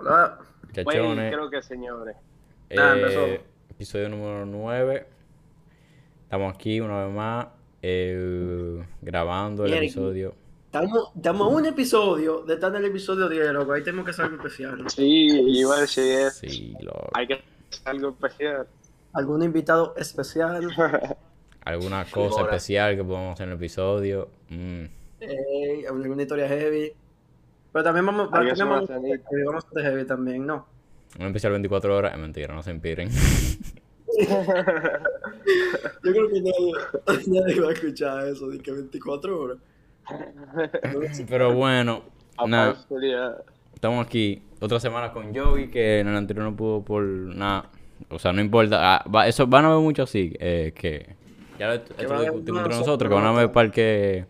Hola. Muchachones, creo que señores. Eh, episodio número 9. Estamos aquí una vez más eh, grabando el Bien. episodio. Estamos, estamos a un episodio de estar en el episodio 10, loco. Ahí tenemos que hacer algo especial. Sí, iba a decir eso. Sí, lo- Hay que hacer algo especial. ¿Algún invitado especial? alguna cosa especial que podamos hacer en el episodio. Mm, Eh, alguna historia heavy. Pero también vamos, también vamos, vamos a hacer heavy también, ¿no? un especial 24 horas, es mentira, no se empiren. Yo creo que nadie, nadie va a escuchar eso de que 24 horas. Pero bueno, nada, estamos aquí otra semana con Joey, que en el anterior no pudo por nada. O sea, no importa. ah, va- eso van a ver mucho así, eh, que ya lo discutimos entre nosotros, que van a ver para que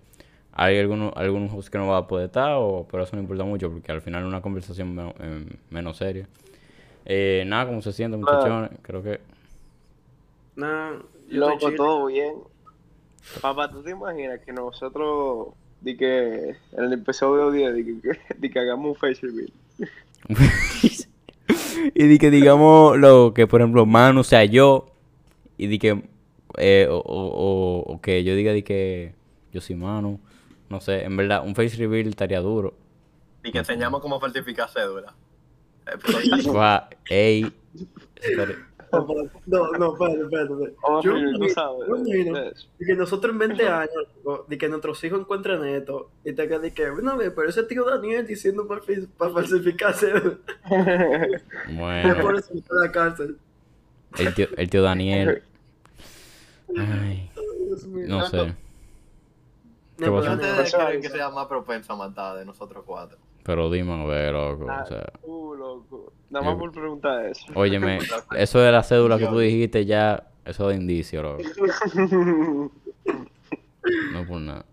hay algunos algunos hosts que no va a poder estar, o, pero eso no importa mucho, porque al final es una conversación menos, eh, menos seria. Eh, nada, ¿cómo se sienten, Claro. muchachones? Creo que... Nah, Loco, todo bien. Papá, ¿tú te imaginas que nosotros, di que en el episodio 10, di que, di que hagamos un face reveal? y di que digamos lo que, por ejemplo, Manu sea yo, y di que, eh, o, o- o- o que yo diga di que yo soy Manu, no sé, en verdad, un face reveal estaría duro. Y que enseñamos cómo falsificar cédula. Eh, ey, No, no, espérate, espérate. espérate. Yo tú me- sabes. imagino de que nosotros en 20 años, de que nuestros hijos encuentren esto, y te quedas de que, bueno, ve, pero ese tío Daniel diciendo para, para falsificarse, bueno, por eso está en la cárcel. el tío, el tío Daniel, ay, Dios mío. no sé, ¿Qué No, pero ¿Ustedes creen que sea más propenso a matar de nosotros cuatro? pero dime, a ver, loco, Ah, o sea, uh, loco. Nada más por preguntar eso. óyeme, eso de la cédula que tú dijiste ya, eso de indicio, loco, no por nada.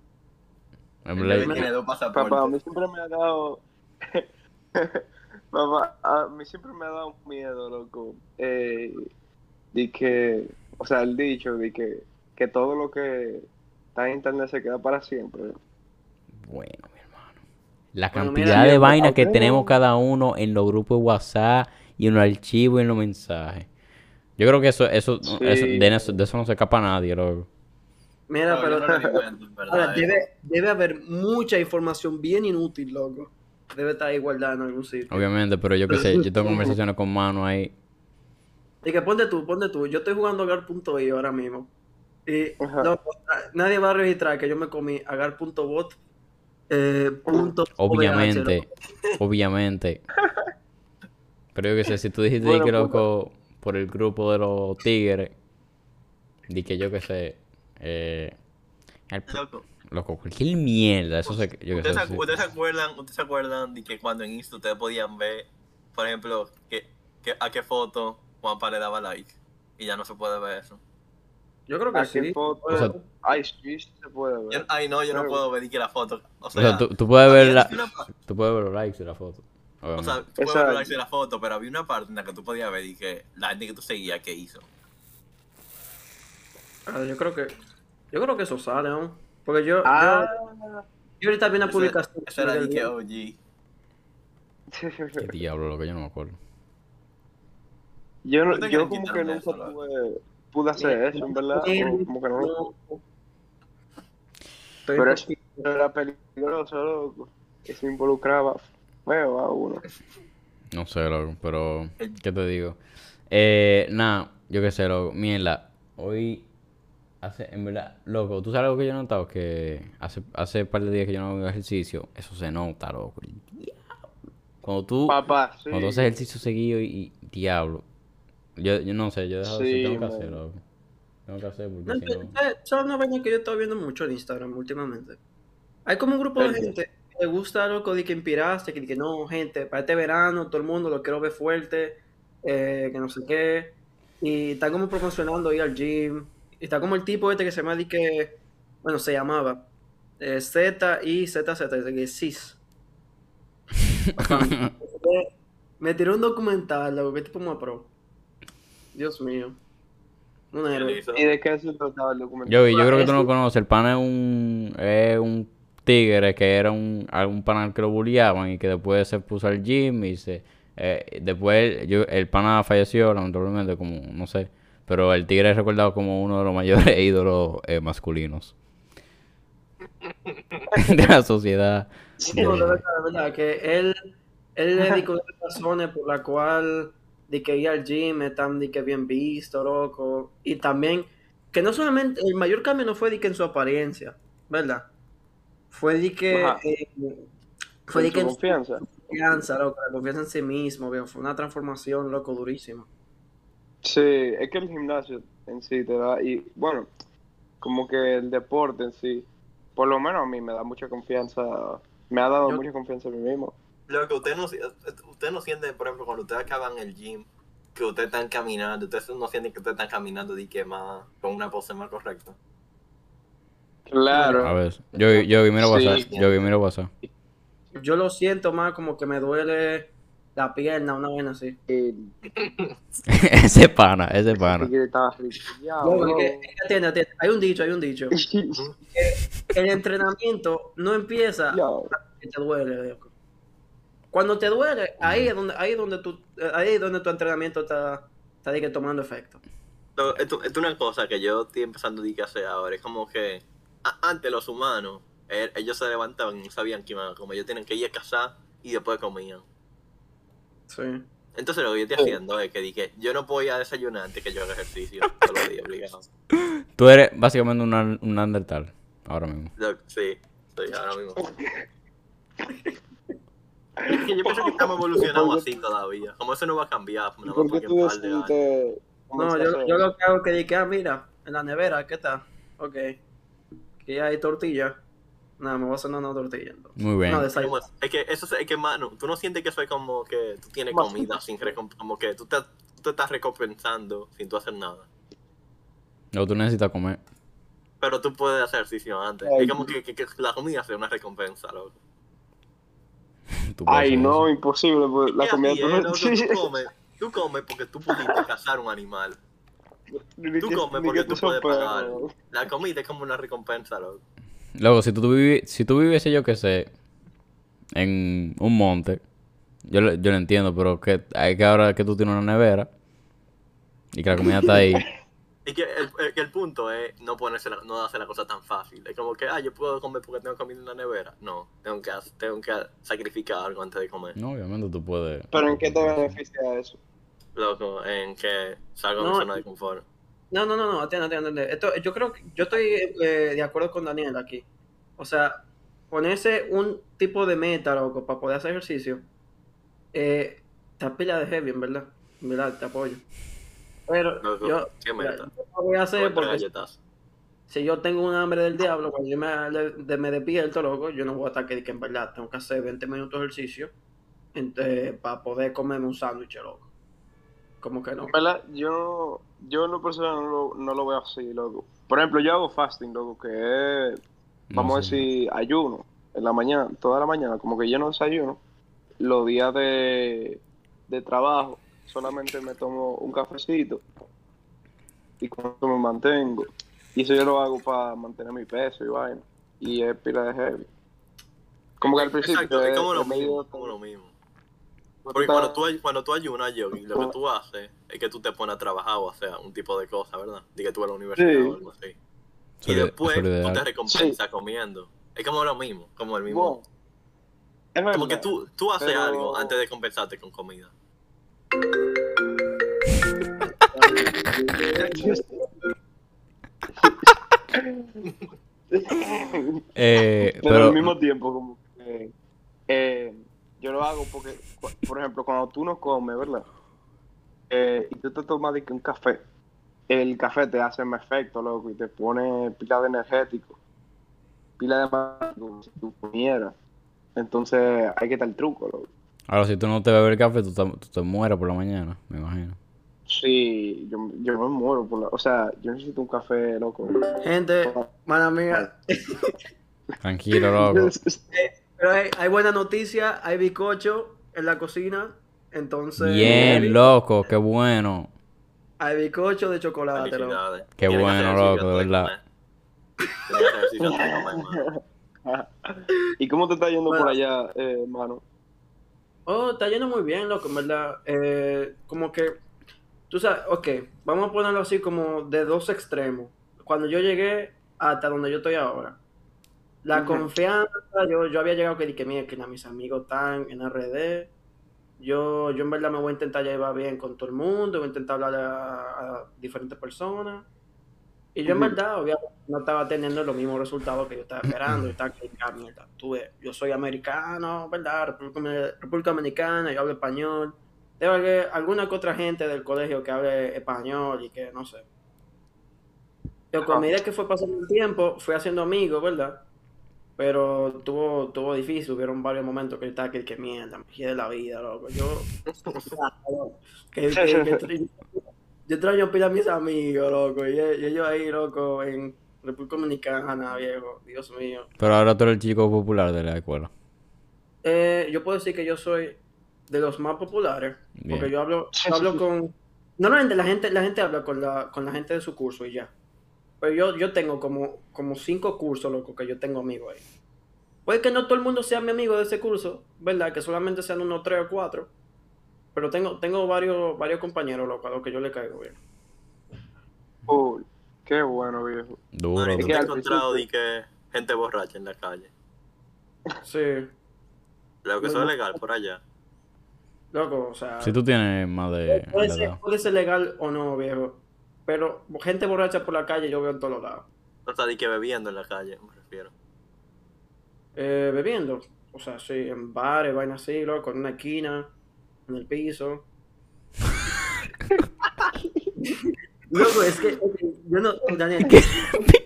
En verdad. Papá, a mí siempre me ha dado. Papá, a mí siempre me ha dado miedo, loco. Eh, de que, o sea, el dicho de que, que todo lo que está en internet se queda para siempre. Bueno, mi hermano. La Bueno, cantidad mira, de vainas que tenemos cada uno en los grupos de WhatsApp y en los archivos y en los mensajes. Yo creo que eso, eso, Sí. eso- de, eso de eso no se escapa nadie, loco. Mira, No, pero no verdad, ahora, eh. debe, debe haber mucha información bien inútil, loco. Debe estar ahí guardada en algún sitio. Obviamente, pero yo qué sé, yo tengo conversaciones con mano ahí. Y que ponte tú, ponte tú. Yo estoy jugando agar.io ahora mismo. Y no, nadie va a registrar que yo me comí agar.bot. Eh, punto Obviamente, obviamente. Pero yo qué sé, si tú dijiste Bueno, que pues, loco por el grupo de los tigres, di que yo qué sé, eh, el- Loco, loco, cualquier mierda, eso se, yo qué ¿Ustedes, sé. se, sí. ustedes se acuerdan, ¿Ustedes se acuerdan de que cuando en Insta ustedes podían ver, por ejemplo, que, que- a qué foto Juanpa le daba like? Y ya no se puede ver eso. Yo creo que ¿A qué sí. foto? O sea, Ay, sí, sí se puede Yo- ver. ay, no, yo no puedo ver ni que la foto. O O sea, tú, tú puedes ver la, una tú puedes ver los likes de la foto. O sea, tú puedes ver los likes de la foto, pero había una parte en la que tú podías ver y que la gente que tú seguías, ¿qué hizo? Ah, yo creo que. Yo creo que eso sale, ¿no? Porque yo. Ah, Yo, yo ahorita vi una publicación. Eso era de que día. OG. ¿Qué diablo, lo que yo no me acuerdo. yo, no- Yo como que nunca loco. Pude, hacer eso, en verdad. Eh, o Como que no. Pero eso era peligroso, loco. Eso involucraba feo a uno. No sé, loco, pero. ¿Qué te digo? Eh, nada, yo qué sé, loco. Mierda, hoy. Hace, en verdad, loco, ¿tú sabes algo que yo he notado? Que hace, hace un par de días que yo no hago ejercicio. Eso se nota, loco. Cuando tú. Papá, sí. Cuando tú haces ejercicio seguido y, y diablo. Yo, yo no sé, yo he dejado Sí, tengo que man. hacer, loco. Tengo que hacer No, porque si no. ¿sabes ¿sabes una vaina que yo estaba viendo mucho en Instagram últimamente? Hay como un grupo de gente que le gusta loco de que inspiraste, que, que no, gente, para este verano todo el mundo lo quiero ver fuerte, eh, que no sé qué. Y está como promocionando ir al gym. Y está como el tipo este que se llama de que, bueno, se llamaba eh, Z y ZZ, que CIS. Me tiró un documental, loco, que tipo más pro. Dios mío. Un ¿Qué le héroe. ¿Y de qué se trataba el documental? Yo, yo creo que tú no lo conoces. El pana es un, es un tigre que era un, algún panal que lo bulliaban y que después se puso al gym y se Eh, después, yo, el pana falleció, lamentablemente, como, no sé. Pero el tigre es recordado como uno de los mayores ídolos eh, masculinos de la sociedad. Sí, no, de verdad, de verdad, que él, él le dijo las razones por la cual de que ir al gym es tan de que bien visto, loco. Y también, que no solamente, el mayor cambio no fue de que en su apariencia, ¿verdad? Fue de que, eh, fue de que su en su confianza. confianza, loco, la confianza en sí mismo, que fue una transformación, loco, durísima. Sí, es que el gimnasio en sí te da, y bueno, como que el deporte en sí, por lo menos a mí me da mucha confianza, me ha dado Yo- mucha confianza en mí mismo. Lo que usted no, usted no siente, por ejemplo, cuando ustedes acaban el gym, que ustedes están caminando, ustedes no sienten que ustedes están caminando de que más, con una pose más correcta. A Claro, ver, yo, yo vi, mira Sí. WhatsApp, yo vi, mira WhatsApp. Yo lo siento más como que me duele la pierna, una vez así. y, ese pana, ese pana. atiende, atiende. Hay un dicho, hay un dicho. El entrenamiento no empieza que te duele, loco. Cuando te duele, ahí es donde, ahí es donde tu, ahí es donde tu entrenamiento está, está de que tomando efecto. No, Esto, esto es una cosa que yo estoy empezando a decir que hacer ahora. Es como que a- antes los humanos, eh, ellos se levantaban y no sabían que iban a comer. Ellos tenían que ir a cazar y después comían. Sí. Entonces lo que yo estoy haciendo es que dije, yo no puedo ir a desayunar antes que yo haga ejercicio. Todos los días, obligado. Tú eres básicamente un, un Neandertal, ahora mismo. Sí, sí, ahora mismo. Es que yo pienso que estamos evolucionando así todavía. Como eso no va a cambiar, ¿Y nada por qué tú un par de años. decidiste No, yo, lo que hago es que dije, ah, mira, en la nevera, ¿qué está? Ok. Que hay tortilla. Nada, me voy a hacer una tortilla. entonces. Muy bien. No, es que eso es que, mano, tú no sientes que eso es como que tú tienes Más comida sin como que tú te, tú te estás recompensando sin tú hacer nada. No, tú necesitas comer. Pero tú puedes hacer ejercicio antes. Ay. Es como que, que- que la comida sea una recompensa, loco. Tú Ay, no, eso. imposible, pues, la comida tú tú comes, tú comes porque tú pudiste cazar un animal. Ni Tú comes porque que tú puedes pagar. La comida es como una recompensa, loco. Luego, si tú, vivi- si tú viviese, yo que sé, en un monte, yo, lo- yo lo entiendo, pero que hay que ahora que tú tienes una nevera y que la comida está ahí. Y que el, el- punto es no ponerse la- no hacer la cosa tan fácil. Es como que, ah, yo puedo comer porque tengo comida en la nevera. No, tengo que, tengo que sacrificar algo antes de comer. No, obviamente tú puedes. Pero ¿en qué te beneficia eso? Loco, en que salgo de No, mi zona de confort. No, no, no, no, atiende, atiende, atiende. Esto, yo creo que yo estoy eh, de acuerdo con Daniel aquí. O sea, ponerse un tipo de meta, loco, para poder hacer ejercicio, eh, está pila de heavy, en verdad. En verdad, te apoyo. Pero Loco, yo, ¿qué mira, meta? yo lo voy a hacer porque galletas. si yo tengo un hambre del diablo, cuando yo me, de- me despierto, loco, yo no voy a estar que, que en verdad tengo que hacer 20 minutos de ejercicio para poder comerme un sándwich, loco. Como que no. En verdad, yo, yo en lo personal no lo, no lo veo así, loco. Por ejemplo, yo hago fasting, loco, que es, vamos No a decir, ayuno en la mañana, toda la mañana, como que yo no desayuno. Los días de, de trabajo, solamente me tomo un cafecito y con eso me mantengo. Y eso yo lo hago para mantener mi peso y vaina. Y es pila de heavy. Como que al principio Exacto, es es- como lo es medio- mismo. Como lo mismo. Porque cuando tú, cuando tú ayunas, Yogi, lo que tú haces es que tú te pones a trabajar o a hacer un tipo de cosa, ¿verdad? De que tú vas a la universidad Sí. o algo así. Y es- después tú te recompensas comiendo. Es como lo mismo, como el mismo. Bueno, como que tú, tú haces pero- algo antes de compensarte con comida. Eh, pero, pero, al mismo tiempo como que eh, yo lo hago porque por ejemplo cuando tú no comes verdad Eh, y tú te tomas de que un café el café te hace un efecto loco y te pone pila de energético pila de más como si tú comieras. Entonces hay que estar el truco loco. Ahora si tú no te bebes el café, tú te, tú te mueres por la mañana, me imagino. Sí yo, yo me muero por la, o sea yo necesito un café loco Gente, mala mía. Tranquilo, loco. Pero hay, hay buena noticia, hay bizcocho en la cocina. Entonces. Bien, loco, qué bueno. Hay bizcocho de chocolate, loco. Qué bueno, loco, de verdad. ¿Y cómo te está yendo por allá, eh, hermano? Oh, está yendo muy bien, loco, en verdad. Eh, como que, tú sabes, ok, vamos a ponerlo así como de dos extremos. Cuando yo llegué hasta donde yo estoy ahora. La confianza, yo, yo había llegado que dije, mira, que mis amigos están en RD. Yo, yo en verdad me voy a intentar llevar bien con todo el mundo, voy a intentar hablar a, a diferentes personas. Y yo en verdad, obviamente, no estaba teniendo los mismos resultados que yo estaba esperando. Yo estaba ves, yo soy americano, ¿verdad? República Dominicana, yo hablo español. Debe haber alguna que otra gente del colegio que hable español y que no sé. Yo, con Ajá. medida que fue pasando el tiempo, fui haciendo amigos, ¿verdad? Pero tuvo, tuvo difícil, hubieron varios momentos que yo estaba que, que mierda, me de la vida, loco. Yo, que, que- que tra- yo extraño pila a mis amigos, loco, y, y ellos ahí, loco, en República Dominicana, viejo, Dios mío. Pero ahora tú eres el chico popular de la escuela. Eh, yo puedo decir que yo soy de los más populares, Bien. porque yo hablo, yo hablo con... Normalmente la gente, la gente habla con la, con la gente de su curso y ya. Pero yo, yo tengo como, como cinco cursos, loco, que yo tengo amigos ahí. Puede que no todo el mundo sea mi amigo de ese curso, ¿verdad? Que solamente sean unos tres o cuatro. Pero tengo, tengo varios, varios compañeros, loco, a los que yo le caigo bien. Cool. Qué bueno, viejo. Duro. Mano, ¿y Es tú que te has al encontrado de que gente borracha en la calle? Sí, Lo que eso es legal por allá. Loco, o sea... Si tú tienes más de Puede ser, edad. puede ser legal o no, viejo. Pero gente borracha por la calle yo veo en todos lados. No está de que bebiendo en la calle, me refiero. Eh, bebiendo. O sea, sí, en bares, vainas así, loco, en una esquina, en el piso. Loco, es que, yo no, Daniel,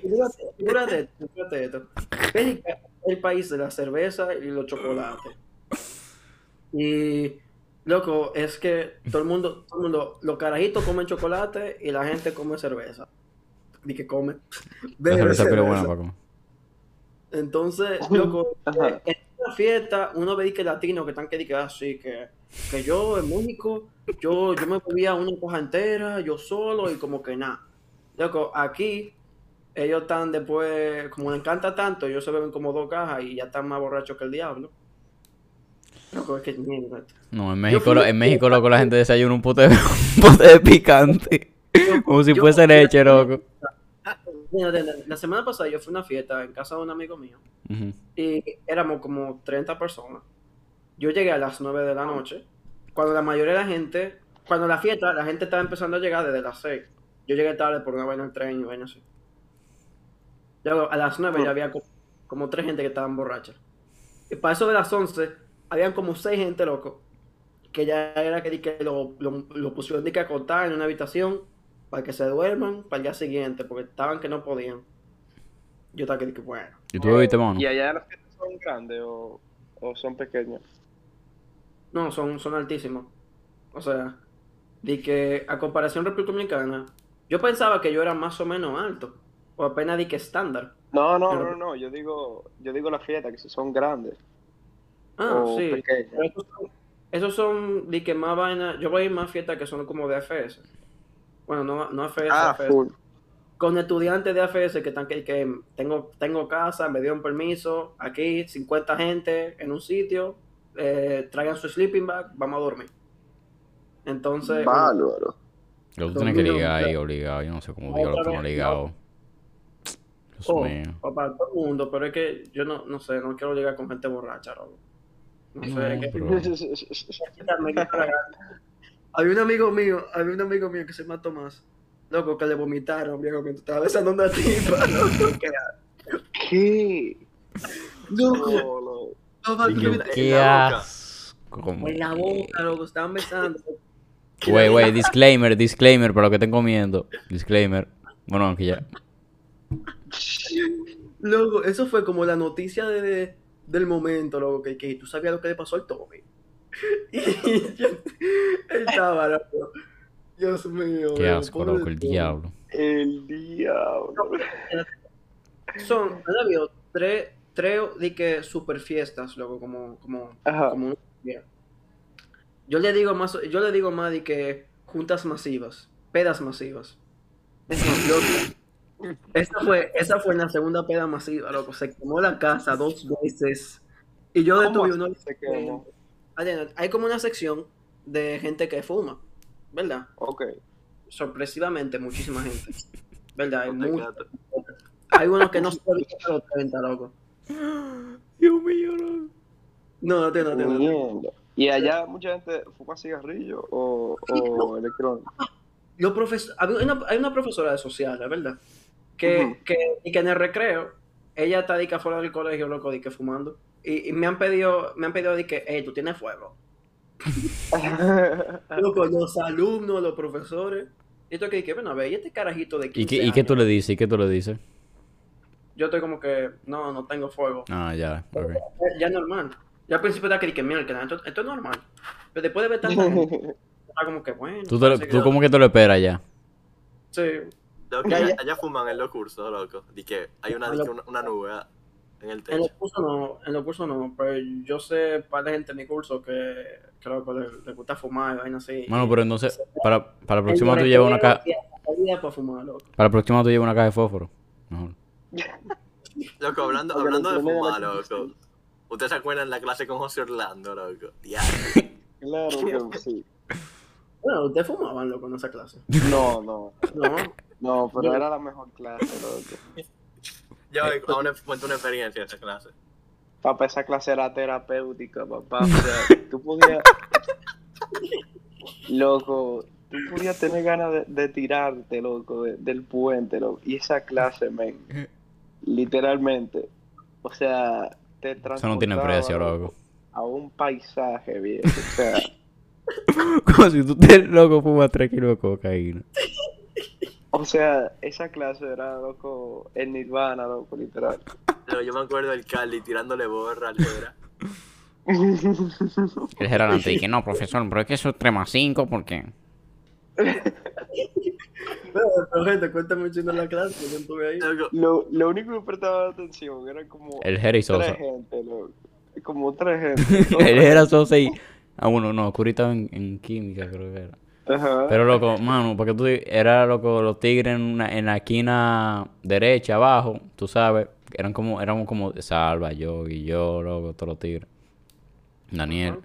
figúrate, figúrate, figúrate esto. Bélgica es el país de la cerveza y los chocolates. Y, loco, es que todo el mundo, todo el mundo, los carajitos comen chocolate y la gente come cerveza. Y que come. La cerveza pero cerveza. buena para comer. Entonces, loco, Ajá. en una fiesta, uno ve que latinos que están que dicen así, que, que yo en México, yo, yo me bebía una coja entera, yo solo, y como que nada. Loco, aquí, ellos están después, como les encanta tanto, ellos se beben como dos cajas y ya están más borrachos que el diablo. Loco, es que mierda. No, en México, lo- en México, loco, la gente desayuna un pote de, un pote de picante. Como si fuese leche, loco. De- la semana pasada yo fui a una fiesta en casa de un amigo mío. Y éramos como 30 personas. Yo llegué a las 9 de la noche, cuando la mayoría de la gente, cuando la fiesta, la gente estaba empezando a llegar desde las 6. Yo llegué tarde por una vaina del tren y vaina así. Luego, a las 9 ya había como, como tres gente que estaban borrachas. Y para eso de las 11, habían como seis gente, loco, que ya era que, que lo, lo, lo pusieron de que acostar en una habitación para que se duerman para el día siguiente, porque estaban que no podían. Yo estaba que dije, bueno. ¿Y tú bebiste, mano? ¿Y allá las fiestas son grandes o, o son pequeñas? No, son, son altísimos. O sea, de que a comparación República Dominicana, yo pensaba que yo era más o menos alto. O apenas di que estándar. No, no, Pero- no, no. Yo digo, yo digo las fiestas que si son grandes Ah, o sí. esos son, esos son de que más vaina. Yo voy a ir más fiestas que son como de AFS. Bueno, no, no AFS, Ah, AFS. full. Con estudiantes de AFS que están que, que tengo, tengo casa, me dieron permiso, aquí 50 gente en un sitio, eh, traigan su sleeping bag, vamos a dormir. Entonces, Bárbaro. Yo tú tienes que ligar ahí, obligado. Yo no sé cómo digo lo vez, ligado. Dios Oh, mío. para todo el mundo, pero es que yo no, no sé, no quiero llegar con gente borracha, loco. No sé, que. Había un amigo mío, había un amigo mío que se llama Tomás, loco, que le vomitaron, viejo, mientras estaba besando a una tipa, loco, ¿Qué? loco, No, no. no, Qué la boca. asco. en la boca, loco, estaban besando. Güey, güey, disclaimer, disclaimer para lo que estén comiendo. Disclaimer. Bueno, aunque ya. Loco, eso fue como la noticia de, del momento, loco, que, que tú sabías lo que le pasó al Tommy. Y yo, él estaba, loco. Dios mío. Qué loco, asco, loco, el diablo. El diablo. Son, han habido tres, tres de que super fiestas, loco, como, como, Ajá. como un día. Yo le digo más, yo le digo más de que juntas masivas, pedas masivas. Loco, esa fue, esa fue la segunda peda masiva, loco. Se quemó la casa dos veces. Y yo ¿Cómo detuve uno. se quemó? hay como una sección de gente que fuma, ¿verdad? Ok. Sorpresivamente, muchísima gente. ¿Verdad? Hay, No te mu- quedas- hay unos que no se a los 30, loco. Dios mío, loco. No, no, no, no, no. Mierda. ¿Y allá mucha gente fuma cigarrillo o, o electrónico? Los profes- había una, hay una profesora de sociales, ¿verdad? Que, que, y que en el recreo, ella está de que fuera del colegio, loco, de que fumando. Y, y me han pedido, me han pedido de que, hey, tú tienes fuego. Loco, los alumnos, los profesores. Y esto que dije, bueno, a ver, ¿y este carajito de 15 ¿Y qué, ¿Y qué tú le dices? ¿Y qué tú le dices? Yo estoy como que, no, no tengo fuego. Ah, ya. Ya, ya es normal. Ya al principio estaba que dije, mira, que esto, esto es normal. Pero después de ver tanta gente, está como que, bueno. ¿Tú, te tú como que te lo esperas ya? Sí. Loco, allá, fuman en los cursos, loco. Y que hay una, di lo- una, una nube en el En los techo. cursos no, en los cursos no, pero yo sé par de gente en mi curso que, que loco, le, le gusta fumar y vaina así. Bueno, pero entonces, para, para la El próxima tú llevas una caja... para fumar, loco. Para la próxima tú llevas una caja de fósforo. Mejor. Loco, hablando, hablando de fumar, loco. ¿Ustedes se acuerdan de la clase con José Orlando, loco? Ya. Claro que sí. Bueno, ustedes fumaban, loco, en esa clase. No, no. No, No, pero Yo- era la mejor clase, loco. Yo cuento una experiencia de esa clase. Papá, esa clase era terapéutica, papá. O sea, tú podías. Loco, tú podías tener ganas de, de tirarte, loco, de- del puente, loco. Y esa clase, men. Literalmente. O sea, te Eso no tiene transportaba, precio, loco. A un paisaje, viejo. O sea, Como si tú te loco fumas 3 kilos de cocaína. O sea, esa clase era, loco, el nirvana, loco, literal. Pero yo me acuerdo del Cali tirándole borra al Jera. El gerente dice, no, profesor, pero es que eso es 3 más 5 porque... pero gente, cuéntame un chingo la clase, que yo estuve ahí. Lo, lo único que prestaba atención era como El Jera y Sosa. tres gente, loco. Como tres gente. El Jera Sosa y... Ah, bueno, no, Curi estaba en, en química, creo que era. Ajá. Pero loco, mano, porque tú era loco, los tigres en, una- en la esquina derecha, abajo, tú sabes, eran como, éramos como Salva, yo y yo, loco, todos los tigres. Daniel.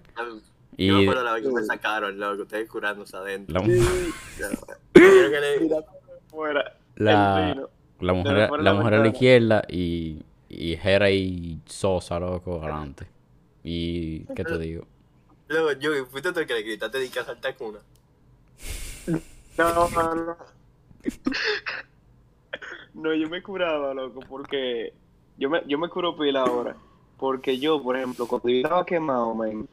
Y Yo me acuerdo la vez que me sacaron, loco, ustedes curándose adentro. la, la, mujer, la mujer a la izquierda y, y Jera y Sosa, loco, adelante. Y, ¿qué te digo? Luego, yo, fuiste tú el que le gritaste de que a saltar cuna. No, no, no. No, yo me curaba, loco, porque yo me, yo me curo pila ahora. Porque yo, por ejemplo, cuando yo estaba quemado, man,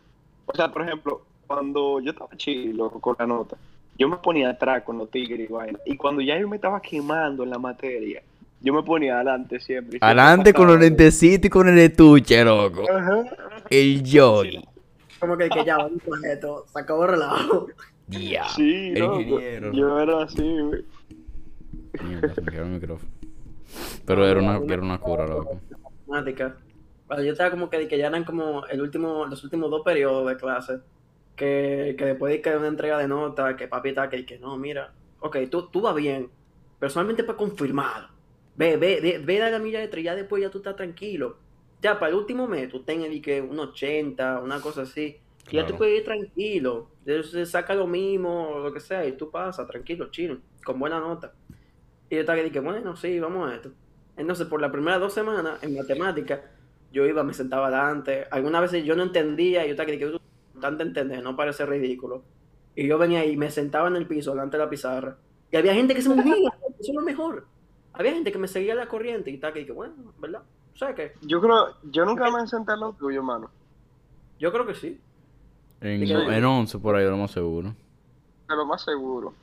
o sea, por ejemplo, cuando yo estaba chido, loco, con la nota, yo me ponía atrás con los tigres y vaina. Y cuando ya yo me estaba quemando en la materia, yo me ponía adelante siempre. Adelante con los lentecitos y con el estuche, loco. Ajá. El Joy. Como que, que ya, vamos con esto, se acabó el relajo. Ya. Sí, el loco. ingeniero. Yo era así, güey. Me micrófono. Pero era una, era una cura, loco. Matemática. Bueno, yo estaba como que, que ya eran como el último, los últimos dos periodos de clase. Que, que después de que hay una entrega de nota, que papi está que, que no, mira, ok, tú, tú vas bien, personalmente para confirmar. Ve, ve, ve, ve a la milla de tres, ya después ya tú estás tranquilo. Ya, para el último mes, tú tengas que un 80, una cosa así. Y ya tú Claro. puedes ir tranquilo. Se saca lo mismo, o lo que sea, y tú pasas tranquilo, chill, con buena nota. Y yo estaba que dije, bueno, sí, vamos a esto. Entonces, por las primeras dos semanas, en matemática, yo iba, me sentaba adelante. Algunas veces yo no entendía, y yo estaba que dije, tanto entender, no parece ridículo. Y yo venía ahí, me sentaba en el piso, delante de la pizarra. Y había gente que se movía, eso es lo mejor. Había gente que me seguía la corriente y estaba que dije, bueno, ¿verdad? O sea que, Yo creo, yo nunca me senté en lo tuyo, mano. yo creo que sí. En, que- en 11 por ahí, lo más seguro. De lo más seguro.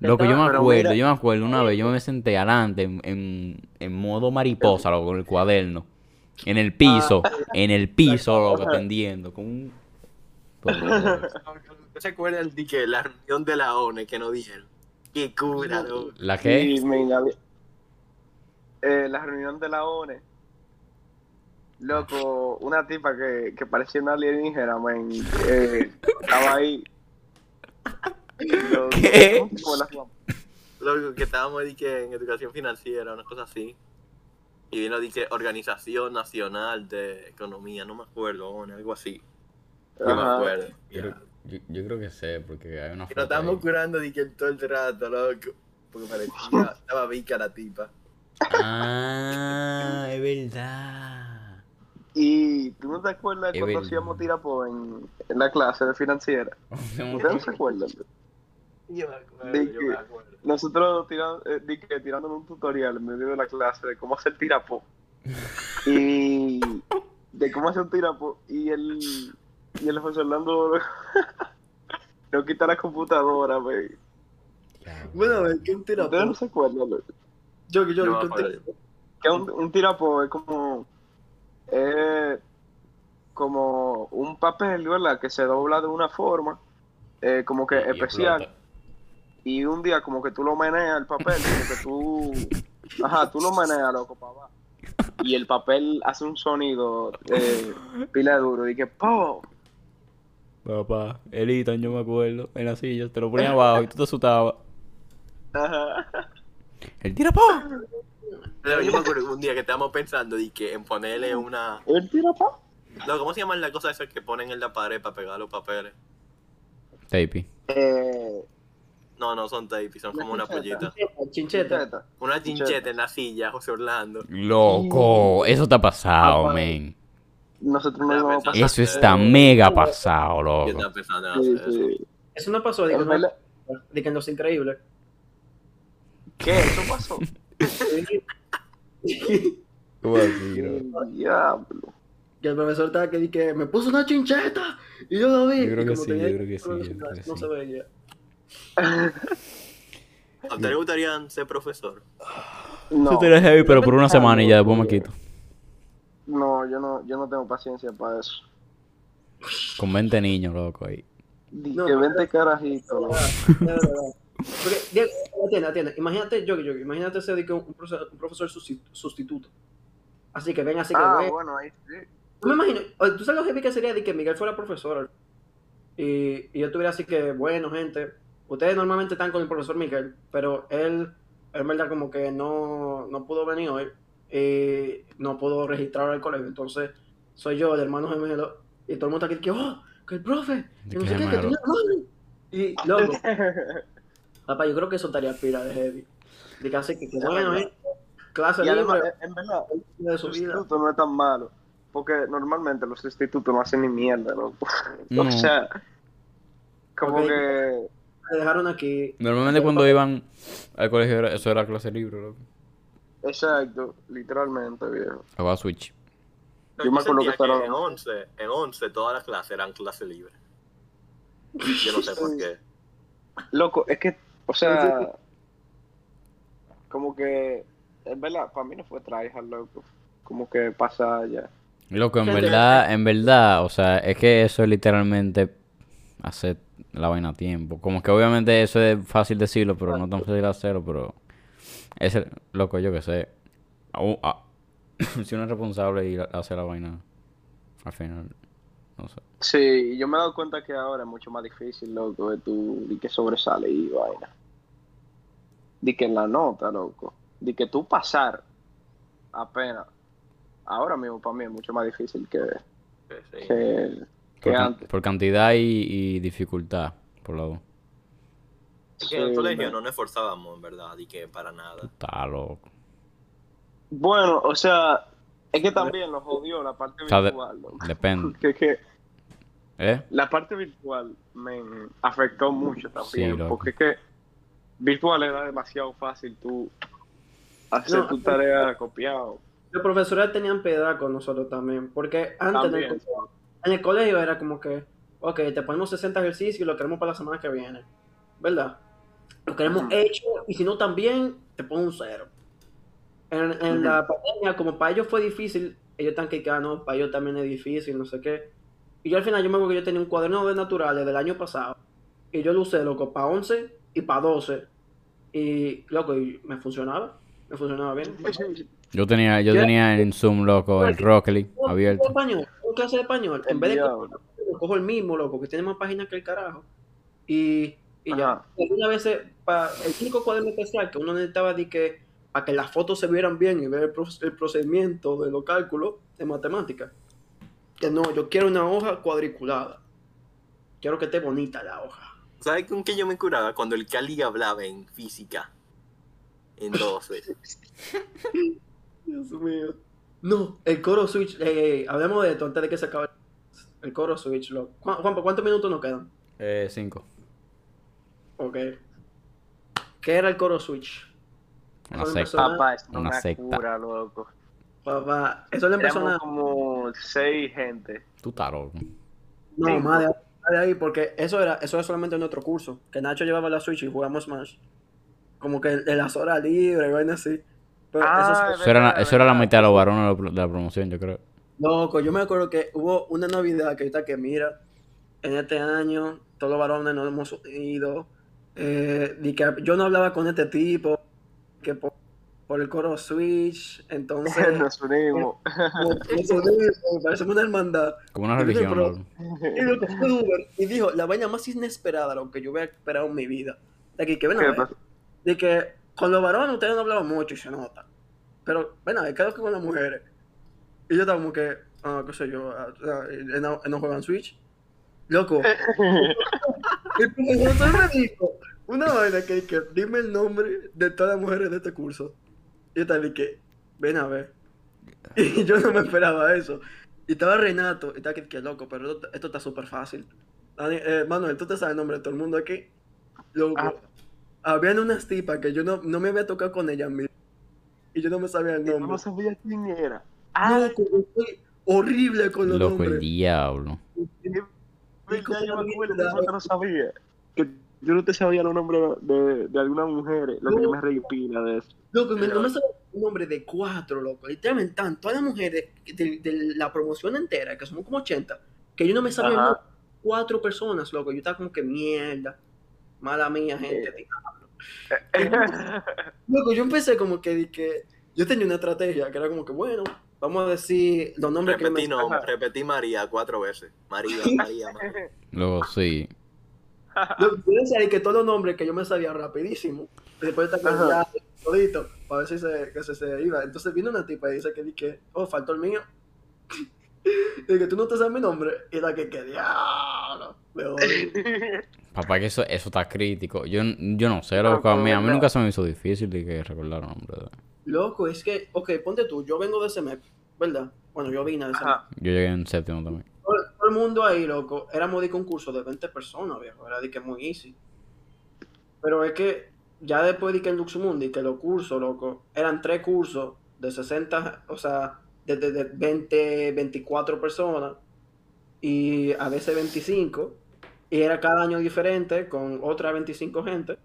Loco, yo me acuerdo, mira- yo me acuerdo una vez, yo me senté adelante en, en, en modo mariposa, loco, con el cuaderno. En el piso, en el piso, loco, atendiendo, con un... ¿Ustedes se acuerdan de que la reunión de la ONU que nos dieron? Qué cura, loco. ¿La qué? Sí, eh, la reunión de la ONE. Loco, una tipa que, que parecía una alienígena, men, eh, estaba ahí. Loco, ¿Qué? ¿cómo se llama la- Loco, que estábamos que en educación financiera, una cosa así. Y vino que Organización Nacional de Economía, no me acuerdo, algo así. Yo me acuerdo. Yo, creo- yo, yo creo que sé, porque hay una foto nos estábamos ahí. curando de que todo el rato, loco. Porque parecía, estaba vica la tipa. Ah, es verdad. Y tú no te acuerdas Es cuando hacíamos tirapo en, en la clase de financiera. ¿Ustedes no se acuerdan? Yo me acuerdo, De yo que- me acuerdo. Nosotros tirando, eh, di que tirando un tutorial en medio de la clase de cómo hacer tirapo. Y de cómo hacer un tirapo. Y el, y el José Orlando no quita la computadora, wey. Bueno, a ver, ¿qué un tirapo? Ustedes no se acuerdan? Yo, yo, No me ¿qué un acuerdo. tirapo? que un, un tirapo es como es como un papel, ¿verdad? Que se dobla de una forma eh, como que Y especial explota. y un día como que tú lo meneas el papel, como que tú ajá, tú lo meneas loco abajo y el papel hace un sonido eh, pila de duro y que ¡po! Papá, el Ethan, yo me acuerdo, en la silla, te lo ponía abajo y tú te asustabas. Ajá. El tirapo. Pero yo me acuerdo un día que estábamos pensando de que en ponerle una. el tirapo No, ¿Cómo se llaman las cosas esas que ponen en la pared para pegar los papeles? Tapey. eh, No, no son tape, son como una pollita. Chincheta. Una chincheta en la silla, José Orlando. Loco, eso está pasado, men. nosotros no pasar Eso está mega pasado, Yo loco. estaba pensando en hacer eso. sí. Eso no pasó, Es no, de que en Los Increíbles. ¿qué? ¿eso pasó? ¿Cómo así, bro? diablo que el profesor estaba que, di que me puso una chincheta y yo lo vi. Yo creo que sí, tenía yo creo que sí, yo creo que No sí. se veía. ¿A usted le gustaría ser profesor? no lo heavy, pero por una semana y ya después me quito. No, yo no, yo no tengo paciencia para eso. Con 20 niños, loco, ahí. No, que no, vente Porque, Diego, atiende, atiende. Imagínate, yo, yo, imagínate ser de que un, un profesor, un profesor susti- sustituto. Así que ven así que Ah, bueno, ahí sí. Yo me imagino, tú sabes lo heavy que sería de que Miguel fuera profesor y, y yo tuviera así que, bueno, gente, ustedes normalmente están con el profesor Miguel, pero él, en verdad, como que no, no pudo venir hoy y no pudo registrar al colegio, entonces soy yo, el hermano gemelo, y todo el mundo está aquí que, oh, que el profe, que no sé qué, que tiene hermano. Y, loco, papá, yo creo que eso estaría pila de heavy. De que hace que, bueno, eh, clase y además, libre en verdad, de su el vida. sustituto no es tan malo. Porque normalmente los sustitutos no hacen ni mierda, loco. No. O sea, como que. Me dejaron aquí Normalmente cuando iban al colegio, era- eso era clase libre, loco. Exacto, literalmente, viejo. Jugaba Switch. No, Yo me acuerdo que estaba- en 11, en 11 todas las clases eran clase libre. Yo no sé por qué. Loco, es que, o sea. Como que. Es verdad, para mí no fue tryhard, loco. Como que pasa ya. Loco, en verdad, en verdad, o sea, es que eso es literalmente hacer la vaina a tiempo. Como que obviamente eso es fácil decirlo, pero no tan fácil hacerlo, pero es el- loco, yo que sé. A- si uno es responsable y hace la vaina al final, no sé. Sí, yo me he dado cuenta que ahora es mucho más difícil, loco, de tú, de que sobresale y vaina. De que en la nota, loco. De que tú pasar apenas. Ahora mismo para mí es mucho más difícil que, Sí, sí. que, Por, que can- antes. por cantidad y, y dificultad, por lado. Es que en el Sí, colegio man. no nos esforzábamos, en verdad, y que para nada. Está loco. Bueno, o sea, es que también lo jodió la parte virtual, loco. Depende. Que, que ¿Eh? la parte virtual me afectó mucho también, Sí, porque es que virtual era demasiado fácil tú hacer No, tu tarea copiado. Los profesores tenían piedad con nosotros también, porque antes en el, También. co- en el colegio era como que, ok, te ponemos 60 ejercicios y lo queremos para la semana que viene, ¿verdad? Lo queremos hecho y si no también, te pongo un cero. En, en la pandemia, como para ellos fue difícil, ellos están que, ah, no, para ellos también es difícil, no sé qué. Y yo al final, yo me acuerdo que yo tenía un cuaderno de naturales del año pasado, y yo lo usé, loco, para 11 y para 12. Y, loco, y me funcionaba, me funcionaba bien. Yo tenía, yo ¿Qué? tenía en Zoom, loco, el un abierto. español, un clase de español. En vez de coger, cojo el mismo, loco, que tiene más páginas que el carajo. Y, y ya. Algunas veces, pa, el único cuaderno especial que uno necesitaba de que para que las fotos se vieran bien y ver el, pro- el procedimiento de los cálculos de matemáticas. Que no, yo quiero una hoja cuadriculada. quiero que esté bonita la hoja. ¿Sabes con qué yo me curaba? Cuando el Cali hablaba en física. En 12. Dios mío. No, el coro switch, eh, hablemos de esto antes de que se acabe el coro switch. Lo... Juan, Juanpa, ¿cuántos minutos nos quedan? Eh, cinco. Ok. ¿Qué era el coro switch? Una Eso secta. Papá, es Una una, secta. cura, loco. Papá, eso le empezó a... como seis gente. Tú estás loco. No, Cinco. De, ahí, porque eso era, eso era solamente en nuestro curso. Que Nacho llevaba la Switch y jugamos Smash. Como que en las horas libres y vaina así. Pero Ah, eso Eso era, eso era la mitad de los varones de la pro- de la promoción, yo creo. Loco, yo me acuerdo que hubo una Navidad que ahorita que mira, en este año, todos los varones nos hemos unido. Eh, y que yo no hablaba con este tipo, que por, por el coro Switch, entonces Nos unimos. como- nos unimos, parecemos una hermandad. Como una Y religión. Y lo Uber, y dijo, la vaina más inesperada, lo que yo hubiera esperado en mi vida. De que, que ven a ¿Qué ver, de que con los varones ustedes no hablaban mucho y se nota. Pero, ven a ver, ¿qué es lo que con las mujeres? Y yo estaba como que, ah, qué sé yo, ah, no, no juegan Switch. Loco, el profesor me dijo una vaina que, que dime el nombre de todas las mujeres de este curso. Yo estaba de que, ven a ver. Y yo no me esperaba eso. Y estaba Renato, y estaba que, que loco, pero esto, esto está súper fácil. Dani- eh, Manuel, tú te sabes el nombre de todo el mundo aquí. Loco, Ah. habían unas tipas que yo no, no me había tocado con ellas mismas. Y yo no me sabía el No nombre. sabía quién era. Ah, Loco, yo soy horrible con los Loco, el nombres. diablo. verdad, yo me acuerdo, yo no te lo sabía. Que yo no te sabía los nombres de, de algunas mujeres. Lo que yo me reí pila de eso. Loco, me, sabía un nombre de cuatro, loco. Literalmente, están todas las mujeres de, de la promoción entera, que somos como 80, que yo no me sabía cuatro personas, loco. Yo estaba como que mierda. Mala mía, gente. diablo. Loco, yo empecé como que, que yo tenía una estrategia que era como que, bueno, vamos a decir los nombres que Repetí, me no, repetí María cuatro veces. María, María, María. Luego sí. Decía di que todos los nombres que yo me sabía rapidísimo. Después está Ajá. Todito, para ver si se, que se, se iba. Entonces vino una tipa y dice que, di que oh, faltó el mío. y que tú no te sabes mi nombre. Y la que, que diablo. Me jodí. Papá, que eso, eso está crítico. Yo, yo no sé, loco. A pero mí, a mí nunca se me hizo difícil de que recordar un nombre. de- Loco, es que, ok, ponte tú, yo vengo de CEMEP, ¿verdad? Bueno, yo vine de CEMEP. Yo llegué en séptimo también. todo, todo el mundo ahí, loco, éramos de concurso de 20 personas, viejo, era de que muy easy. Pero es que ya después de que en Luxumundi, que los cursos, loco, eran tres cursos de 60, o sea, de, de, de 20, 24 personas y a veces 25, y era cada año diferente con otras 25 gente.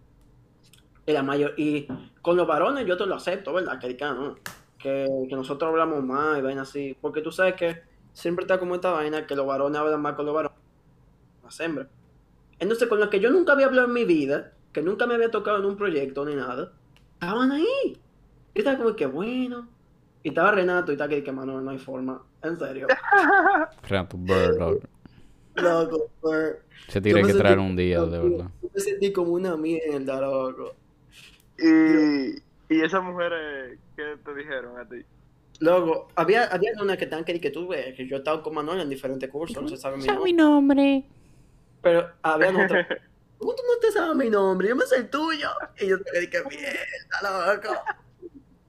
Y, mayor, y con los varones yo te lo acepto, ¿verdad? Que, no, que, que nosotros hablamos más y vaina así, porque tú sabes que siempre está como esta vaina que los varones hablan más con los varones, las hembras. Entonces, con los que yo nunca había hablado en mi vida, que nunca me había tocado en un proyecto ni nada, estaban ahí. Y estaba como que bueno. Y estaba Renato y estaba que, que mano, no hay forma. En serio. Renato Bird, loco. Loco, pues, Se tiene que traer un día, de verdad. Yo me sentí como una mierda, loco. Y, y esas mujeres, ¿qué te dijeron a ti? Loco, había, había una que estaban que, que tú ves, que yo he estado con Manuel en diferentes cursos, no se sabe mi ¿Sabe nombre. mi nombre? Pero había otra. ¿Cómo tú no te sabes mi nombre? Yo me sé el tuyo. Y yo te dije, mierda, loco.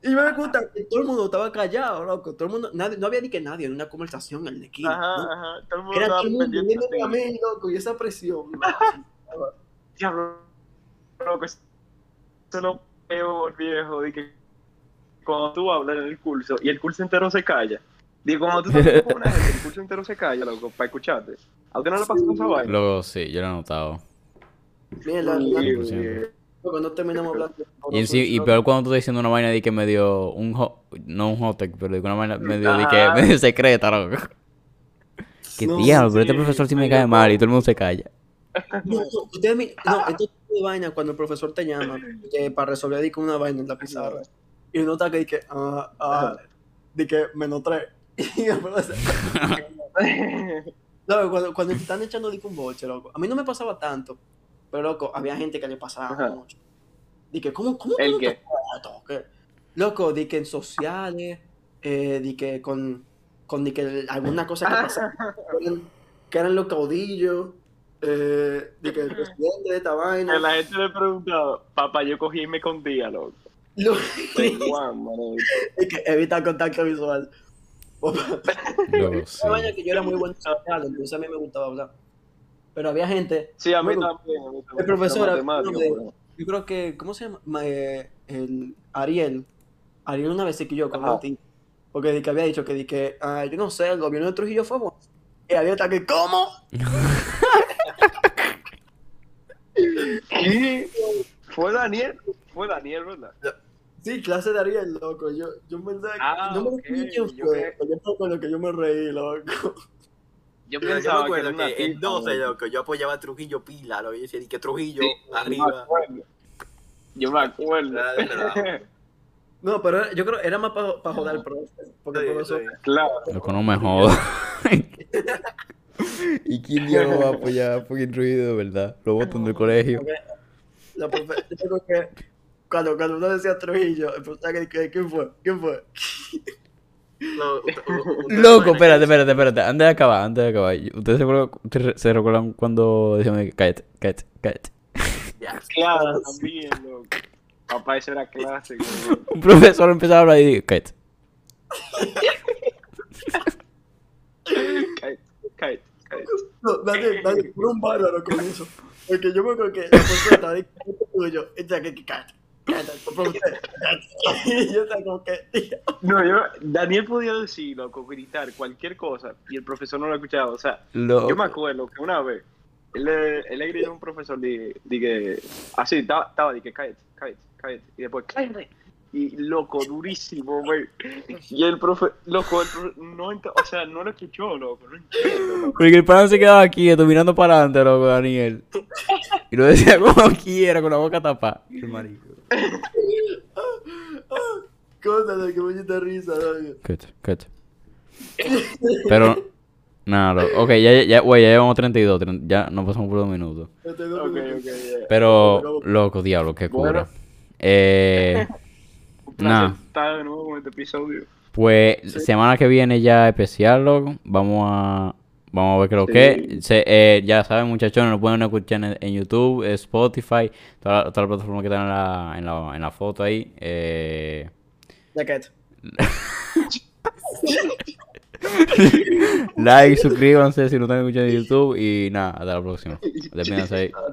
Y me cuenta que todo el mundo estaba callado, loco. Todo el mundo, nadie, no había ni que nadie en una conversación en la esquina. Ajá, ¿no? ajá. Todo el mundo Era estaba todo el mundo a mí, loco, y esa presión. loco. Diablo, loco, eso es lo peor, viejo, de que cuando tú hablas en el curso y el curso entero se calla. Digo, cuando tú estás con una gente, el curso entero se calla, loco, para escucharte. ¿A usted no le pasa esa vaina? Luego sí, yo lo he notado. No terminamos hablando. Y, en sí- y peor cuando tú estás diciendo una vaina de que medio un hot, no un hot pero de que una vaina medio de que medio secreta, loco. Qué No, diablo, pero este profesor sí me cae mal y todo el mundo se calla. No, me- no, esto es de vaina cuando el profesor te llama que para resolver di que una vaina en la pizarra. Y uno está que dice, ah, ah, di que menos tres. Y el profesor- No, cuando, cuando te están echando di que un boche, loco. A mí no me pasaba tanto, pero loco, había gente que le pasaba Ajá. mucho. Di que, ¿cómo, cómo ¿El no qué? Loco, di que en sociales, eh, di que con, con di que alguna cosa que pasaba, que eran, que los caudillos, eh, de que el presidente de esta Que vaina. la gente le preguntaba, papá, yo cogí y me escondía, loco. Lo- y que evita contacto visual. Sí. Que yo era muy bueno hablando, entonces a mí me gustaba hablar. Pero había gente, Sí, a mí Bueno, también. a mí también. el profesor, de- yo creo que, ¿cómo se llama? Ma- eh, el Ariel. Ariel una vez se quilló con. Martín. Porque que había dicho que, di que ah, yo no sé, el gobierno de Trujillo fue bueno. Y Ariel está que, ¿cómo? ¿Qué? Fue Daniel, fue Daniel, ¿verdad? Sí, clase de Ariel, loco. Yo, yo pensaba que- Ah, no me quién yo fue, yo con lo que yo me reí, loco. Yo Yo, yo me pensaba que acuerdo que en tipa, 12, loco. loco, yo apoyaba a Trujillo pila, lo que yo decía, y que Trujillo Sí, Yo me arriba. acuerdo. Yo me acuerdo. No, pero yo creo que era más para joder al profe. Porque el Sí, profesor. sí. claro. Loco, no me jodas. ¿Y quién diablos va a apoyar a fucking ruido, de verdad? Lo botan del colegio. porque la profe- yo creo que cuando, cuando uno decía Trujillo, el profesor que, que- ¿quién fue? ¿Quién fue? No, Loco, espérate, espérate, espérate. Antes de acabar, antes de acabar. ¿Ustedes se recuerdan, ustedes se recuerdan cuando decíamos que cállate, cállate, cállate? Ya, Claro, también, loco. Papá, ese era clásico. Un profesor empezaba a hablar y dice, cállate. Cállate, cállate, cállate. No, nadie, nadie, fue un bárbaro con eso. Porque yo me acuerdo que la persona estaba diciendo "Esto es tuyo. Que cállate, cállate, por favor, cállate". Y yo estaba como que, tío. No, yo, Daniel podía decir, loco, gritar cualquier cosa y el profesor no lo escuchaba. O sea, Loco. yo me acuerdo que una vez él le, él le gritó a un profesor que, así, estaba, que cállate, cállate, cállate. Y después, cállate. Y loco, durísimo, güey. Y el profe, loco, el profe, no, o sea, no lo escuchó, loco, no entiendo, loco. Porque el pan se quedaba quieto mirando para adelante, loco, Daniel. Y lo decía como quiera, con la boca tapada. Qué marico. Cosa de que mucha risa, ¿no? Cállate, cállate. Pero, nada. Ok, ya, ya, güey, ya llevamos 32, tren- ya nos pasamos por dos minutos. Este no Ok, me- ok, ya. Pero, loco, diablo, qué cura. Bueno. Eh, Un placer Nah. estar de nuevo con este episodio. pues, Sí. semana que viene ya especial, loco. Vamos a, vamos a ver qué lo Sí. que. Se, eh, ya saben, muchachones, nos pueden escuchar en, en YouTube, Spotify, todas las todas las plataformas que están en la, en la, en la foto ahí. Eh, like, suscríbanse si no están escuchando en YouTube y nada, hasta la próxima. Despídense ahí. Ah.